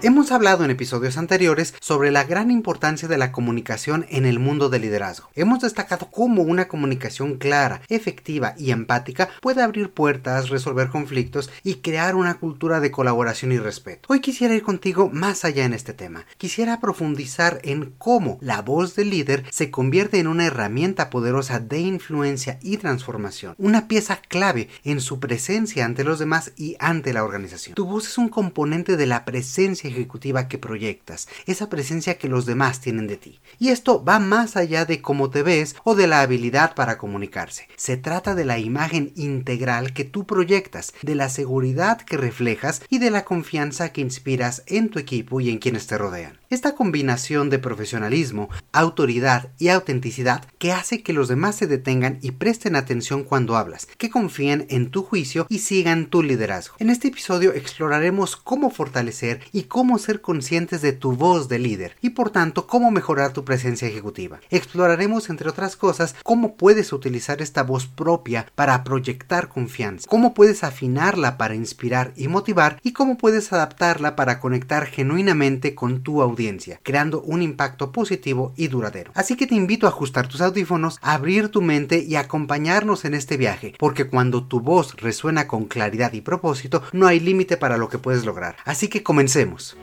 Hemos hablado en episodios anteriores sobre la gran importancia de la comunicación en el mundo del liderazgo. Hemos destacado cómo una comunicación clara, efectiva y empática puede abrir puertas, resolver conflictos y crear una cultura de colaboración y respeto. Hoy quisiera ir contigo más allá en este tema. Quisiera profundizar en cómo la voz del líder se convierte en una herramienta poderosa de influencia y transformación, una pieza clave en su presencia ante los demás y ante la organización. Tu voz es un componente de la presencia ejecutiva que proyectas, esa presencia que los demás tienen de ti. Y esto va más allá de cómo te ves o de la habilidad para comunicarse. Se trata de la imagen integral que tú proyectas, de la seguridad que reflejas y de la confianza que inspiras en tu equipo y en quienes te rodean. Esta combinación de profesionalismo, autoridad y autenticidad que hace que los demás se detengan y presten atención cuando hablas, que confíen en tu juicio y sigan tu liderazgo. En este episodio exploraremos cómo fortalecer y cómo ser conscientes de tu voz de líder y por tanto cómo mejorar tu presencia ejecutiva. Exploraremos entre otras cosas cómo puedes utilizar esta voz propia para proyectar confianza, cómo puedes afinarla para inspirar y motivar y cómo puedes adaptarla para conectar genuinamente con tu audiencia creando un impacto positivo y duradero. Así que te invito a ajustar tus audífonos, abrir tu mente y acompañarnos en este viaje, porque cuando tu voz resuena con claridad y propósito, no hay límite para lo que puedes lograr. Así que comencemos.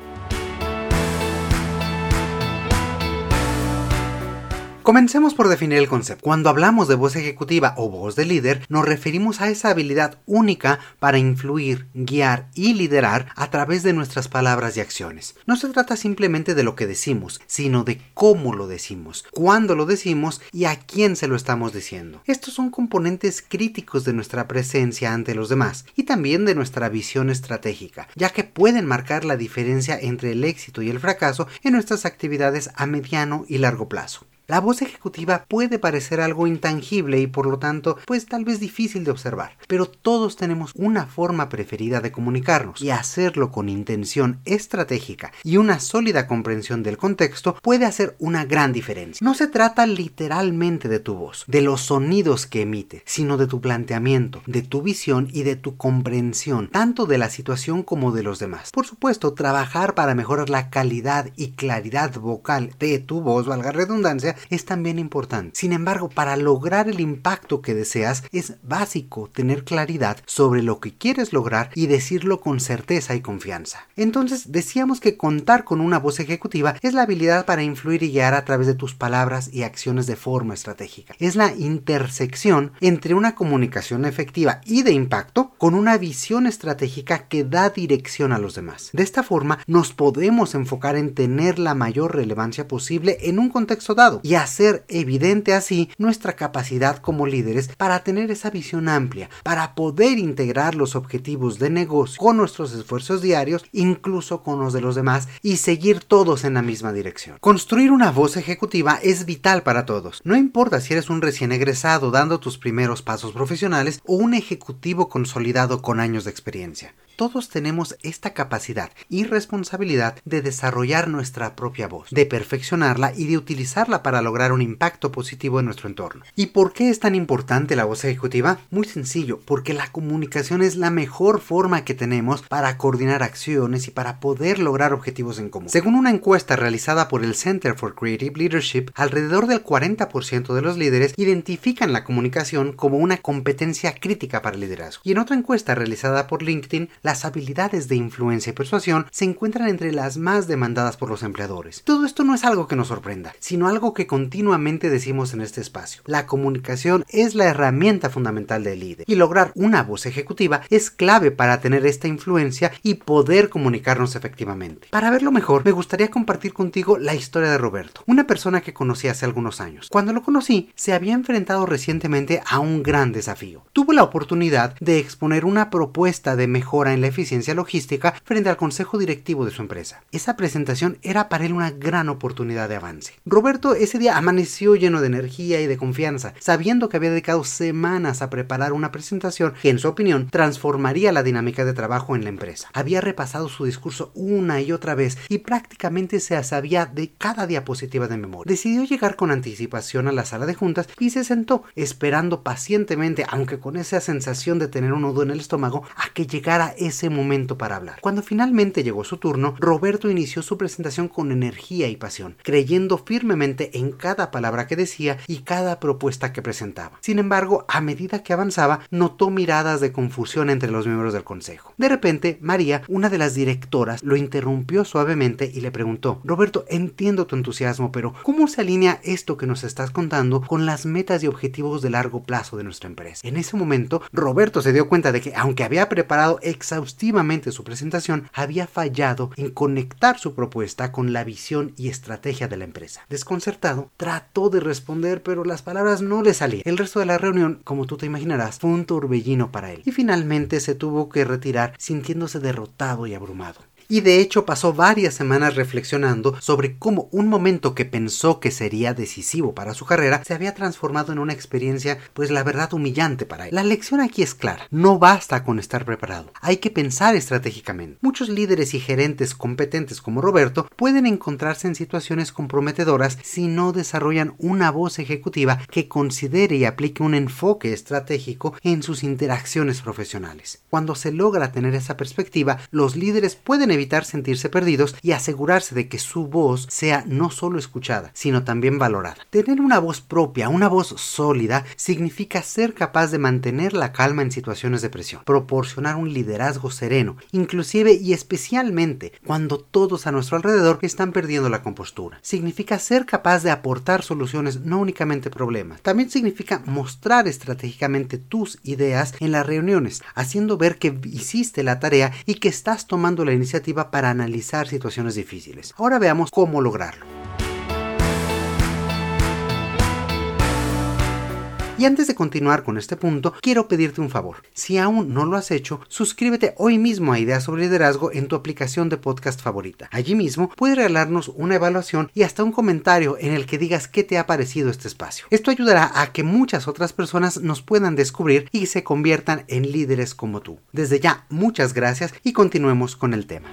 Comencemos por definir el concepto. Cuando hablamos de voz ejecutiva o voz de líder, nos referimos a esa habilidad única para influir, guiar y liderar a través de nuestras palabras y acciones. No se trata simplemente de lo que decimos, sino de cómo lo decimos, cuándo lo decimos y a quién se lo estamos diciendo. Estos son componentes críticos de nuestra presencia ante los demás y también de nuestra visión estratégica, ya que pueden marcar la diferencia entre el éxito y el fracaso en nuestras actividades a mediano y largo plazo. La voz ejecutiva puede parecer algo intangible y por lo tanto pues tal vez difícil de observar, pero todos tenemos una forma preferida de comunicarnos y hacerlo con intención estratégica y una sólida comprensión del contexto puede hacer una gran diferencia. No se trata literalmente de tu voz, de los sonidos que emite, sino de tu planteamiento, de tu visión y de tu comprensión, tanto de la situación como de los demás. Por supuesto, trabajar para mejorar la calidad y claridad vocal de tu voz, valga redundancia, es también importante. Sin embargo, para lograr el impacto que deseas es básico tener claridad sobre lo que quieres lograr y decirlo con certeza y confianza. Entonces decíamos que contar con una voz ejecutiva es la habilidad para influir y guiar a través de tus palabras y acciones de forma estratégica. Es la intersección entre una comunicación efectiva y de impacto con una visión estratégica que da dirección a los demás. De esta forma nos podemos enfocar en tener la mayor relevancia posible en un contexto dado y hacer evidente así nuestra capacidad como líderes para tener esa visión amplia, para poder integrar los objetivos de negocio con nuestros esfuerzos diarios, incluso con los de los demás, y seguir todos en la misma dirección. Construir una voz ejecutiva es vital para todos. No importa si eres un recién egresado dando tus primeros pasos profesionales o un ejecutivo consolidado con años de experiencia. Todos tenemos esta capacidad y responsabilidad de desarrollar nuestra propia voz, de perfeccionarla y de utilizarla para lograr un impacto positivo en nuestro entorno. ¿Y por qué es tan importante la voz ejecutiva? Muy sencillo, porque la comunicación es la mejor forma que tenemos para coordinar acciones y para poder lograr objetivos en común. Según una encuesta realizada por el Center for Creative Leadership, alrededor del 40% de los líderes identifican la comunicación como una competencia crítica para el liderazgo. Y en otra encuesta realizada por LinkedIn, las habilidades de influencia y persuasión se encuentran entre las más demandadas por los empleadores. Todo esto no es algo que nos sorprenda, sino algo que continuamente decimos en este espacio. La comunicación es la herramienta fundamental del líder y lograr una voz ejecutiva es clave para tener esta influencia y poder comunicarnos efectivamente. Para verlo mejor, me gustaría compartir contigo la historia de Roberto, una persona que conocí hace algunos años. Cuando lo conocí, se había enfrentado recientemente a un gran desafío. Tuvo la oportunidad de exponer una propuesta de mejora en la eficiencia logística frente al consejo directivo de su empresa. Esa presentación era para él una gran oportunidad de avance. Roberto ese día amaneció lleno de energía y de confianza, sabiendo que había dedicado semanas a preparar una presentación que en su opinión transformaría la dinámica de trabajo en la empresa. Había repasado su discurso una y otra vez y prácticamente se sabía de cada diapositiva de memoria. Decidió llegar con anticipación a la sala de juntas y se sentó, esperando pacientemente, aunque con esa sensación de tener un nudo en el estómago, a que llegara ese momento para hablar. Cuando finalmente llegó su turno, Roberto inició su presentación con energía y pasión, creyendo firmemente en cada palabra que decía y cada propuesta que presentaba. Sin embargo, a medida que avanzaba, notó miradas de confusión entre los miembros del consejo. De repente, María, una de las directoras, lo interrumpió suavemente y le preguntó, Roberto, entiendo tu entusiasmo, pero ¿cómo se alinea esto que nos estás contando con las metas y objetivos de largo plazo de nuestra empresa? En ese momento, Roberto se dio cuenta de que, aunque había preparado exhaustivamente su presentación, había fallado en conectar su propuesta con la visión y estrategia de la empresa. Desconcertado, trató de responder, pero las palabras no le salían. El resto de la reunión, como tú te imaginarás, fue un torbellino para él, y finalmente se tuvo que retirar sintiéndose derrotado y abrumado y de hecho pasó varias semanas reflexionando sobre cómo un momento que pensó que sería decisivo para su carrera se había transformado en una experiencia pues la verdad humillante para él. La lección aquí es clara, no basta con estar preparado, hay que pensar estratégicamente. Muchos líderes y gerentes competentes como Roberto pueden encontrarse en situaciones comprometedoras si no desarrollan una voz ejecutiva que considere y aplique un enfoque estratégico en sus interacciones profesionales. Cuando se logra tener esa perspectiva, los líderes pueden evitar sentirse perdidos y asegurarse de que su voz sea no solo escuchada, sino también valorada. Tener una voz propia, una voz sólida, significa ser capaz de mantener la calma en situaciones de presión, proporcionar un liderazgo sereno, inclusive y especialmente cuando todos a nuestro alrededor están perdiendo la compostura. Significa ser capaz de aportar soluciones, no únicamente problemas. También significa mostrar estratégicamente tus ideas en las reuniones, haciendo ver que hiciste la tarea y que estás tomando la iniciativa para analizar situaciones difíciles. Ahora veamos cómo lograrlo. Y antes de continuar con este punto, quiero pedirte un favor. Si aún no lo has hecho, suscríbete hoy mismo a Ideas sobre Liderazgo en tu aplicación de podcast favorita. Allí mismo puedes regalarnos una evaluación y hasta un comentario en el que digas qué te ha parecido este espacio. Esto ayudará a que muchas otras personas nos puedan descubrir y se conviertan en líderes como tú. Desde ya, muchas gracias y continuemos con el tema.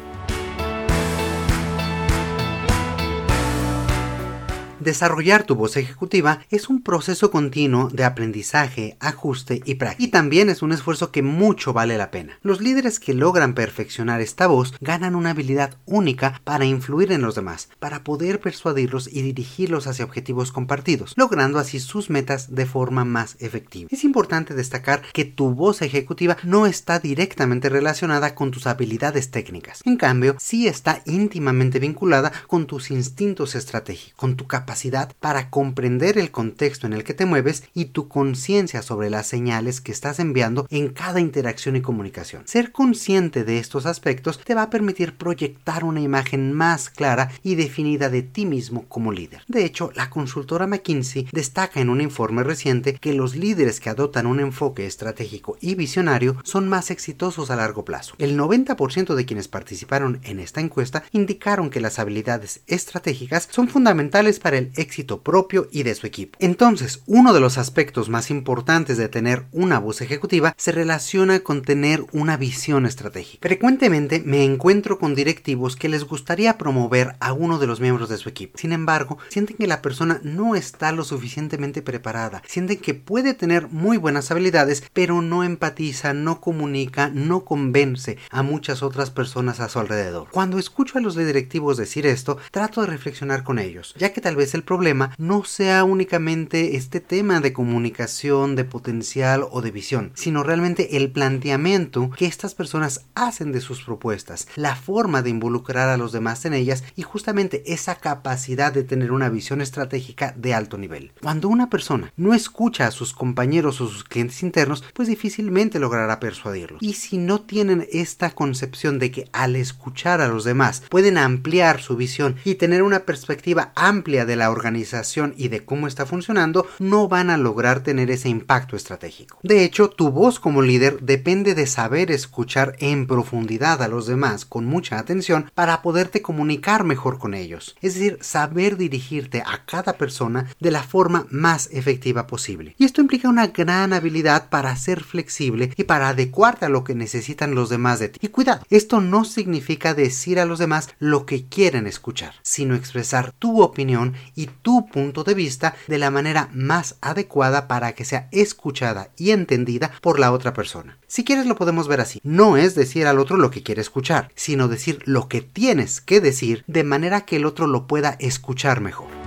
Desarrollar tu voz ejecutiva es un proceso continuo de aprendizaje, ajuste y práctica. Y también es un esfuerzo que mucho vale la pena. Los líderes que logran perfeccionar esta voz ganan una habilidad única para influir en los demás, para poder persuadirlos y dirigirlos hacia objetivos compartidos, logrando así sus metas de forma más efectiva. Es importante destacar que tu voz ejecutiva no está directamente relacionada con tus habilidades técnicas. En cambio, sí está íntimamente vinculada con tus instintos estratégicos, con tu capacidad para comprender el contexto en el que te mueves y tu conciencia sobre las señales que estás enviando en cada interacción y comunicación. Ser consciente de estos aspectos te va a permitir proyectar una imagen más clara y definida de ti mismo como líder. De hecho, la consultora McKinsey destaca en un informe reciente que los líderes que adoptan un enfoque estratégico y visionario son más exitosos a largo plazo. El 90% de quienes participaron en esta encuesta indicaron que las habilidades estratégicas son fundamentales para el éxito propio y de su equipo. Entonces, uno de los aspectos más importantes de tener una voz ejecutiva se relaciona con tener una visión estratégica. Frecuentemente me encuentro con directivos que les gustaría promover a uno de los miembros de su equipo. Sin embargo, sienten que la persona no está lo suficientemente preparada, sienten que puede tener muy buenas habilidades, pero no empatiza, no comunica, no convence a muchas otras personas a su alrededor. Cuando escucho a los directivos decir esto, trato de reflexionar con ellos, ya que tal el problema no sea únicamente este tema de comunicación, de potencial o de visión, sino realmente el planteamiento que estas personas hacen de sus propuestas, la forma de involucrar a los demás en ellas y justamente esa capacidad de tener una visión estratégica de alto nivel. Cuando una persona no escucha a sus compañeros o sus clientes internos, pues difícilmente logrará persuadirlos. Y si no tienen esta concepción de que al escuchar a los demás pueden ampliar su visión y tener una perspectiva amplia de la la organización y de cómo está funcionando, no van a lograr tener ese impacto estratégico. De hecho, tu voz como líder depende de saber escuchar en profundidad a los demás con mucha atención para poderte comunicar mejor con ellos. Es decir, saber dirigirte a cada persona de la forma más efectiva posible. Y esto implica una gran habilidad para ser flexible y para adecuarte a lo que necesitan los demás de ti. Y cuidado, esto no significa decir a los demás lo que quieren escuchar, sino expresar tu opinión y tu punto de vista de la manera más adecuada para que sea escuchada y entendida por la otra persona. Si quieres lo podemos ver así. No es decir al otro lo que quiere escuchar, sino decir lo que tienes que decir de manera que el otro lo pueda escuchar mejor.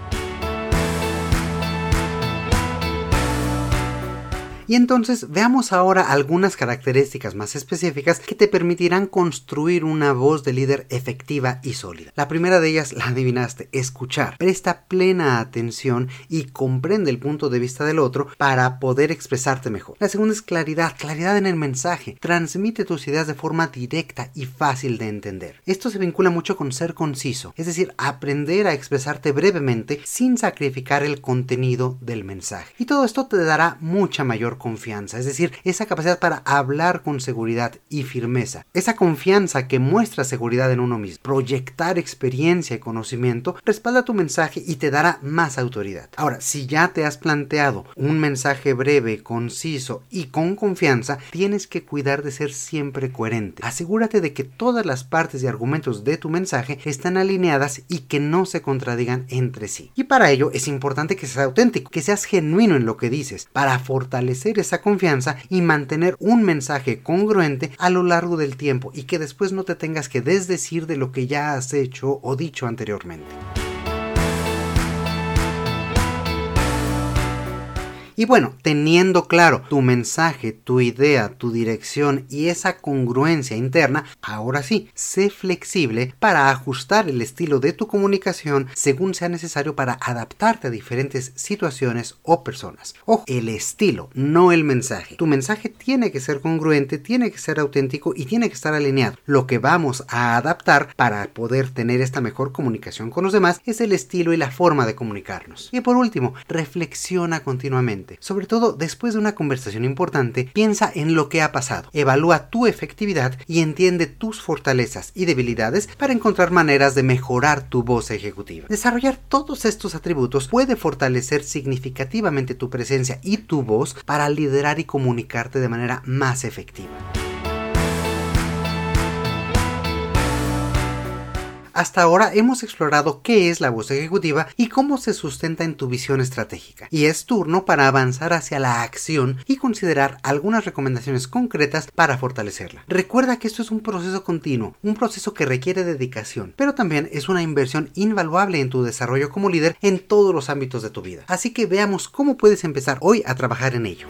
Y entonces veamos ahora algunas características más específicas que te permitirán construir una voz de líder efectiva y sólida. La primera de ellas, la adivinaste, escuchar. Presta plena atención y comprende el punto de vista del otro para poder expresarte mejor. La segunda es claridad, claridad en el mensaje. Transmite tus ideas de forma directa y fácil de entender. Esto se vincula mucho con ser conciso, es decir, aprender a expresarte brevemente sin sacrificar el contenido del mensaje. Y todo esto te dará mucha mayor confianza, es decir, esa capacidad para hablar con seguridad y firmeza, esa confianza que muestra seguridad en uno mismo, proyectar experiencia y conocimiento, respalda tu mensaje y te dará más autoridad. Ahora, si ya te has planteado un mensaje breve, conciso y con confianza, tienes que cuidar de ser siempre coherente. Asegúrate de que todas las partes y argumentos de tu mensaje están alineadas y que no se contradigan entre sí. Y para ello es importante que seas auténtico, que seas genuino en lo que dices, para fortalecer esa confianza y mantener un mensaje congruente a lo largo del tiempo y que después no te tengas que desdecir de lo que ya has hecho o dicho anteriormente. Y bueno, teniendo claro tu mensaje, tu idea, tu dirección y esa congruencia interna, ahora sí, sé flexible para ajustar el estilo de tu comunicación según sea necesario para adaptarte a diferentes situaciones o personas. Ojo, el estilo, no el mensaje. Tu mensaje tiene que ser congruente, tiene que ser auténtico y tiene que estar alineado. Lo que vamos a adaptar para poder tener esta mejor comunicación con los demás es el estilo y la forma de comunicarnos. Y por último, reflexiona continuamente sobre todo después de una conversación importante, piensa en lo que ha pasado, evalúa tu efectividad y entiende tus fortalezas y debilidades para encontrar maneras de mejorar tu voz ejecutiva. Desarrollar todos estos atributos puede fortalecer significativamente tu presencia y tu voz para liderar y comunicarte de manera más efectiva. Hasta ahora hemos explorado qué es la voz ejecutiva y cómo se sustenta en tu visión estratégica. Y es turno para avanzar hacia la acción y considerar algunas recomendaciones concretas para fortalecerla. Recuerda que esto es un proceso continuo, un proceso que requiere dedicación, pero también es una inversión invaluable en tu desarrollo como líder en todos los ámbitos de tu vida. Así que veamos cómo puedes empezar hoy a trabajar en ello.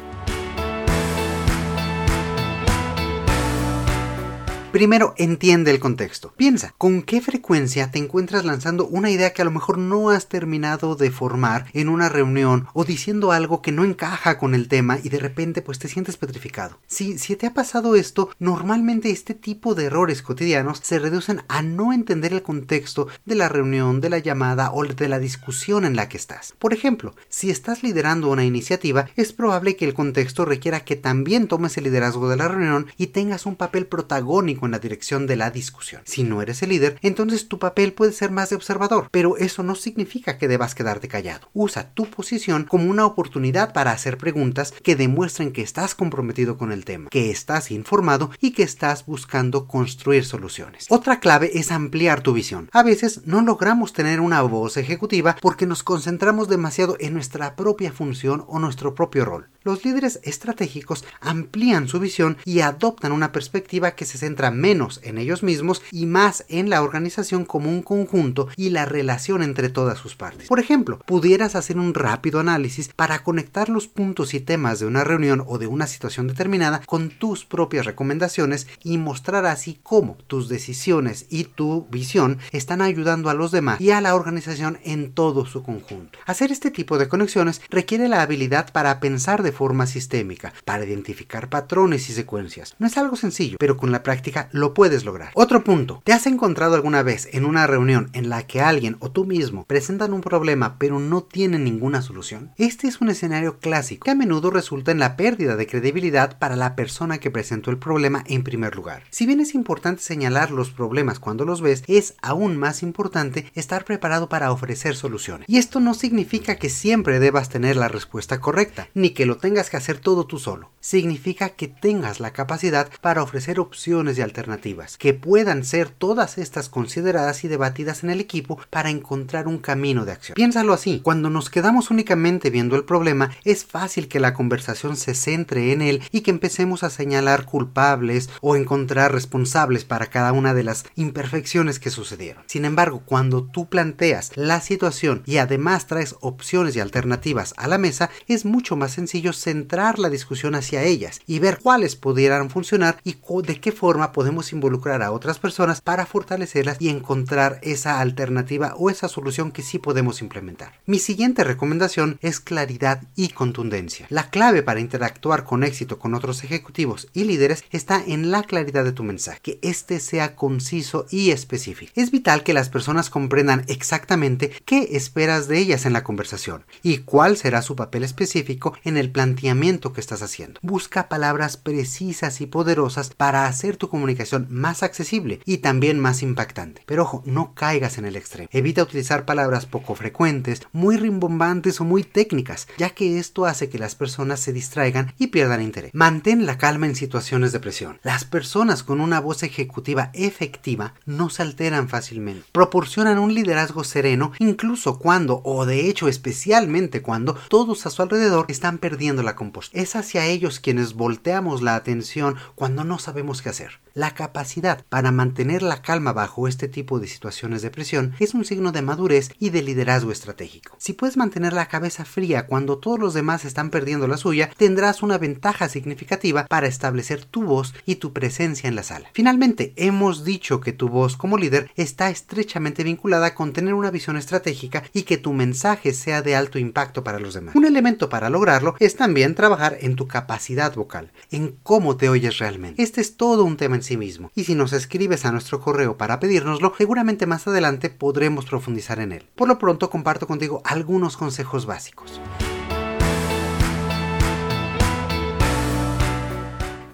Primero, entiende el contexto. Piensa, ¿con qué frecuencia te encuentras lanzando una idea que a lo mejor no has terminado de formar en una reunión o diciendo algo que no encaja con el tema y de repente pues te sientes petrificado? Si, si te ha pasado esto, normalmente este tipo de errores cotidianos se reducen a no entender el contexto de la reunión, de la llamada o de la discusión en la que estás. Por ejemplo, si estás liderando una iniciativa, es probable que el contexto requiera que también tomes el liderazgo de la reunión y tengas un papel protagónico en la dirección de la discusión. Si no eres el líder, entonces tu papel puede ser más de observador, pero eso no significa que debas quedarte callado. Usa tu posición como una oportunidad para hacer preguntas que demuestren que estás comprometido con el tema, que estás informado y que estás buscando construir soluciones. Otra clave es ampliar tu visión. A veces no logramos tener una voz ejecutiva porque nos concentramos demasiado en nuestra propia función o nuestro propio rol. Los líderes estratégicos amplían su visión y adoptan una perspectiva que se centra menos en ellos mismos y más en la organización como un conjunto y la relación entre todas sus partes. Por ejemplo, pudieras hacer un rápido análisis para conectar los puntos y temas de una reunión o de una situación determinada con tus propias recomendaciones y mostrar así cómo tus decisiones y tu visión están ayudando a los demás y a la organización en todo su conjunto. Hacer este tipo de conexiones requiere la habilidad para pensar de forma sistémica, para identificar patrones y secuencias. No es algo sencillo, pero con la práctica lo puedes lograr. Otro punto, ¿te has encontrado alguna vez en una reunión en la que alguien o tú mismo presentan un problema pero no tienen ninguna solución? Este es un escenario clásico que a menudo resulta en la pérdida de credibilidad para la persona que presentó el problema en primer lugar. Si bien es importante señalar los problemas cuando los ves, es aún más importante estar preparado para ofrecer soluciones. Y esto no significa que siempre debas tener la respuesta correcta, ni que lo tengas que hacer todo tú solo. Significa que tengas la capacidad para ofrecer opciones y alternativas, que puedan ser todas estas consideradas y debatidas en el equipo para encontrar un camino de acción. Piénsalo así, cuando nos quedamos únicamente viendo el problema, es fácil que la conversación se centre en él y que empecemos a señalar culpables o encontrar responsables para cada una de las imperfecciones que sucedieron. Sin embargo, cuando tú planteas la situación y además traes opciones y alternativas a la mesa, es mucho más sencillo centrar la discusión hacia ellas y ver cuáles pudieran funcionar y de qué forma podemos involucrar a otras personas para fortalecerlas y encontrar esa alternativa o esa solución que sí podemos implementar. Mi siguiente recomendación es claridad y contundencia. La clave para interactuar con éxito con otros ejecutivos y líderes está en la claridad de tu mensaje, que éste sea conciso y específico. Es vital que las personas comprendan exactamente qué esperas de ellas en la conversación y cuál será su papel específico en el planteamiento que estás haciendo. Busca palabras precisas y poderosas para hacer tu comunicación más accesible y también más impactante. Pero ojo, no caigas en el extremo. Evita utilizar palabras poco frecuentes, muy rimbombantes o muy técnicas, ya que esto hace que las personas se distraigan y pierdan interés. Mantén la calma en situaciones de presión. Las personas con una voz ejecutiva efectiva no se alteran fácilmente. Proporcionan un liderazgo sereno incluso cuando, o de hecho especialmente cuando, todos a su alrededor están perdiendo la compostura. Es hacia ellos quienes volteamos la atención cuando no sabemos qué hacer. La capacidad para mantener la calma bajo este tipo de situaciones de presión es un signo de madurez y de liderazgo estratégico. Si puedes mantener la cabeza fría cuando todos los demás están perdiendo la suya, tendrás una ventaja significativa para establecer tu voz y tu presencia en la sala. Finalmente, hemos dicho que tu voz como líder está estrechamente vinculada con tener una visión estratégica y que tu mensaje sea de alto impacto para los demás. Un elemento para lograrlo es también trabajar en tu capacidad vocal, en cómo te oyes realmente. Este es todo un tema en sí mismo. Y si nos escribes a nuestro correo para pedírnoslo, seguramente más adelante podremos profundizar en él. Por lo pronto comparto contigo algunos consejos básicos.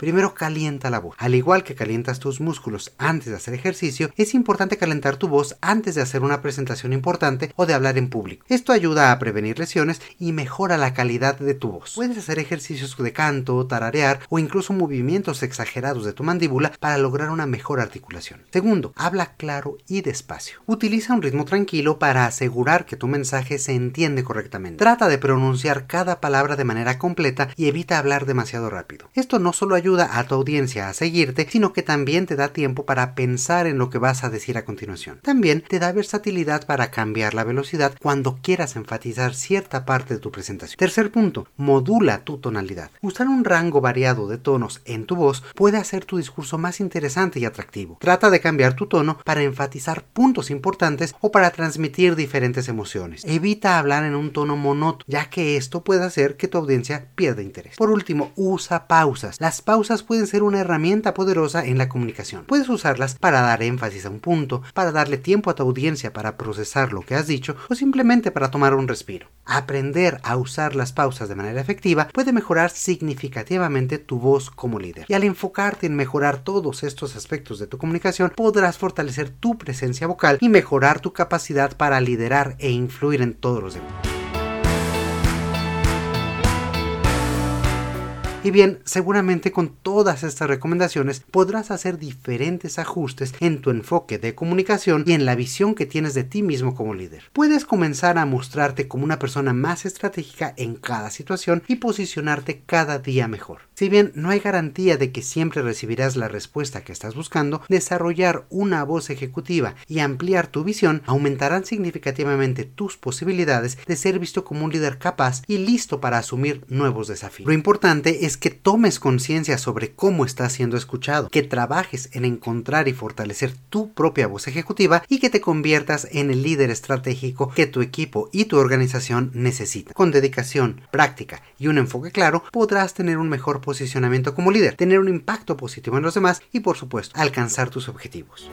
Primero calienta la voz. Al igual que calientas tus músculos antes de hacer ejercicio, es importante calentar tu voz antes de hacer una presentación importante o de hablar en público. Esto ayuda a prevenir lesiones y mejora la calidad de tu voz. Puedes hacer ejercicios de canto, tararear o incluso movimientos exagerados de tu mandíbula para lograr una mejor articulación. Segundo, habla claro y despacio. Utiliza un ritmo tranquilo para asegurar que tu mensaje se entiende correctamente. Trata de pronunciar cada palabra de manera completa y evita hablar demasiado rápido. Esto no solo ayuda a tu audiencia a seguirte, sino que también te da tiempo para pensar en lo que vas a decir a continuación. También te da versatilidad para cambiar la velocidad cuando quieras enfatizar cierta parte de tu presentación. Tercer punto, modula tu tonalidad. Usar un rango variado de tonos en tu voz puede hacer tu discurso más interesante y atractivo. Trata de cambiar tu tono para enfatizar puntos importantes o para transmitir diferentes emociones. Evita hablar en un tono monótono, ya que esto puede hacer que tu audiencia pierda interés. Por último, usa pausas. Las pausas pueden ser una herramienta poderosa en la comunicación. Puedes usarlas para dar énfasis a un punto, para darle tiempo a tu audiencia para procesar lo que has dicho o simplemente para tomar un respiro. Aprender a usar las pausas de manera efectiva puede mejorar significativamente tu voz como líder. Y al enfocarte en mejorar todos estos aspectos de tu comunicación, podrás fortalecer tu presencia vocal y mejorar tu capacidad para liderar e influir en todos los demás. Y bien, seguramente con todas estas recomendaciones podrás hacer diferentes ajustes en tu enfoque de comunicación y en la visión que tienes de ti mismo como líder. Puedes comenzar a mostrarte como una persona más estratégica en cada situación y posicionarte cada día mejor. Si bien no hay garantía de que siempre recibirás la respuesta que estás buscando, desarrollar una voz ejecutiva y ampliar tu visión aumentarán significativamente tus posibilidades de ser visto como un líder capaz y listo para asumir nuevos desafíos. Lo importante es es que tomes conciencia sobre cómo estás siendo escuchado, que trabajes en encontrar y fortalecer tu propia voz ejecutiva y que te conviertas en el líder estratégico que tu equipo y tu organización necesitan. Con dedicación, práctica y un enfoque claro, podrás tener un mejor posicionamiento como líder, tener un impacto positivo en los demás y por supuesto alcanzar tus objetivos.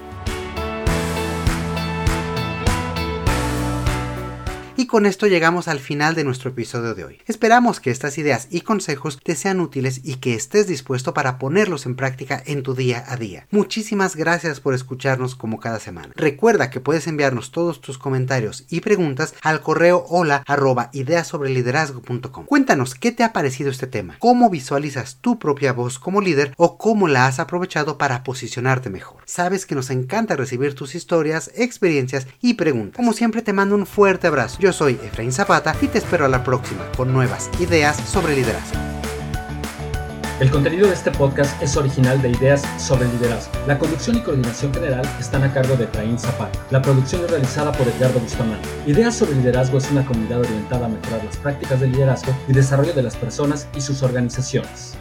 Y con esto llegamos al final de nuestro episodio de hoy. Esperamos que estas ideas y consejos te sean útiles y que estés dispuesto para ponerlos en práctica en tu día a día. Muchísimas gracias por escucharnos como cada semana. Recuerda que puedes enviarnos todos tus comentarios y preguntas al correo hola arroba. Cuéntanos qué te ha parecido este tema, cómo visualizas tu propia voz como líder o cómo la has aprovechado para posicionarte mejor. Sabes que nos encanta recibir tus historias, experiencias y preguntas. Como siempre te mando un fuerte abrazo. Yo soy Efraín Zapata y te espero a la próxima con nuevas ideas sobre liderazgo. El contenido de este podcast es original de Ideas sobre Liderazgo. La conducción y coordinación general están a cargo de Efraín Zapata. La producción es realizada por Edgardo Bustamante. Ideas sobre Liderazgo es una comunidad orientada a mejorar las prácticas de liderazgo y desarrollo de las personas y sus organizaciones.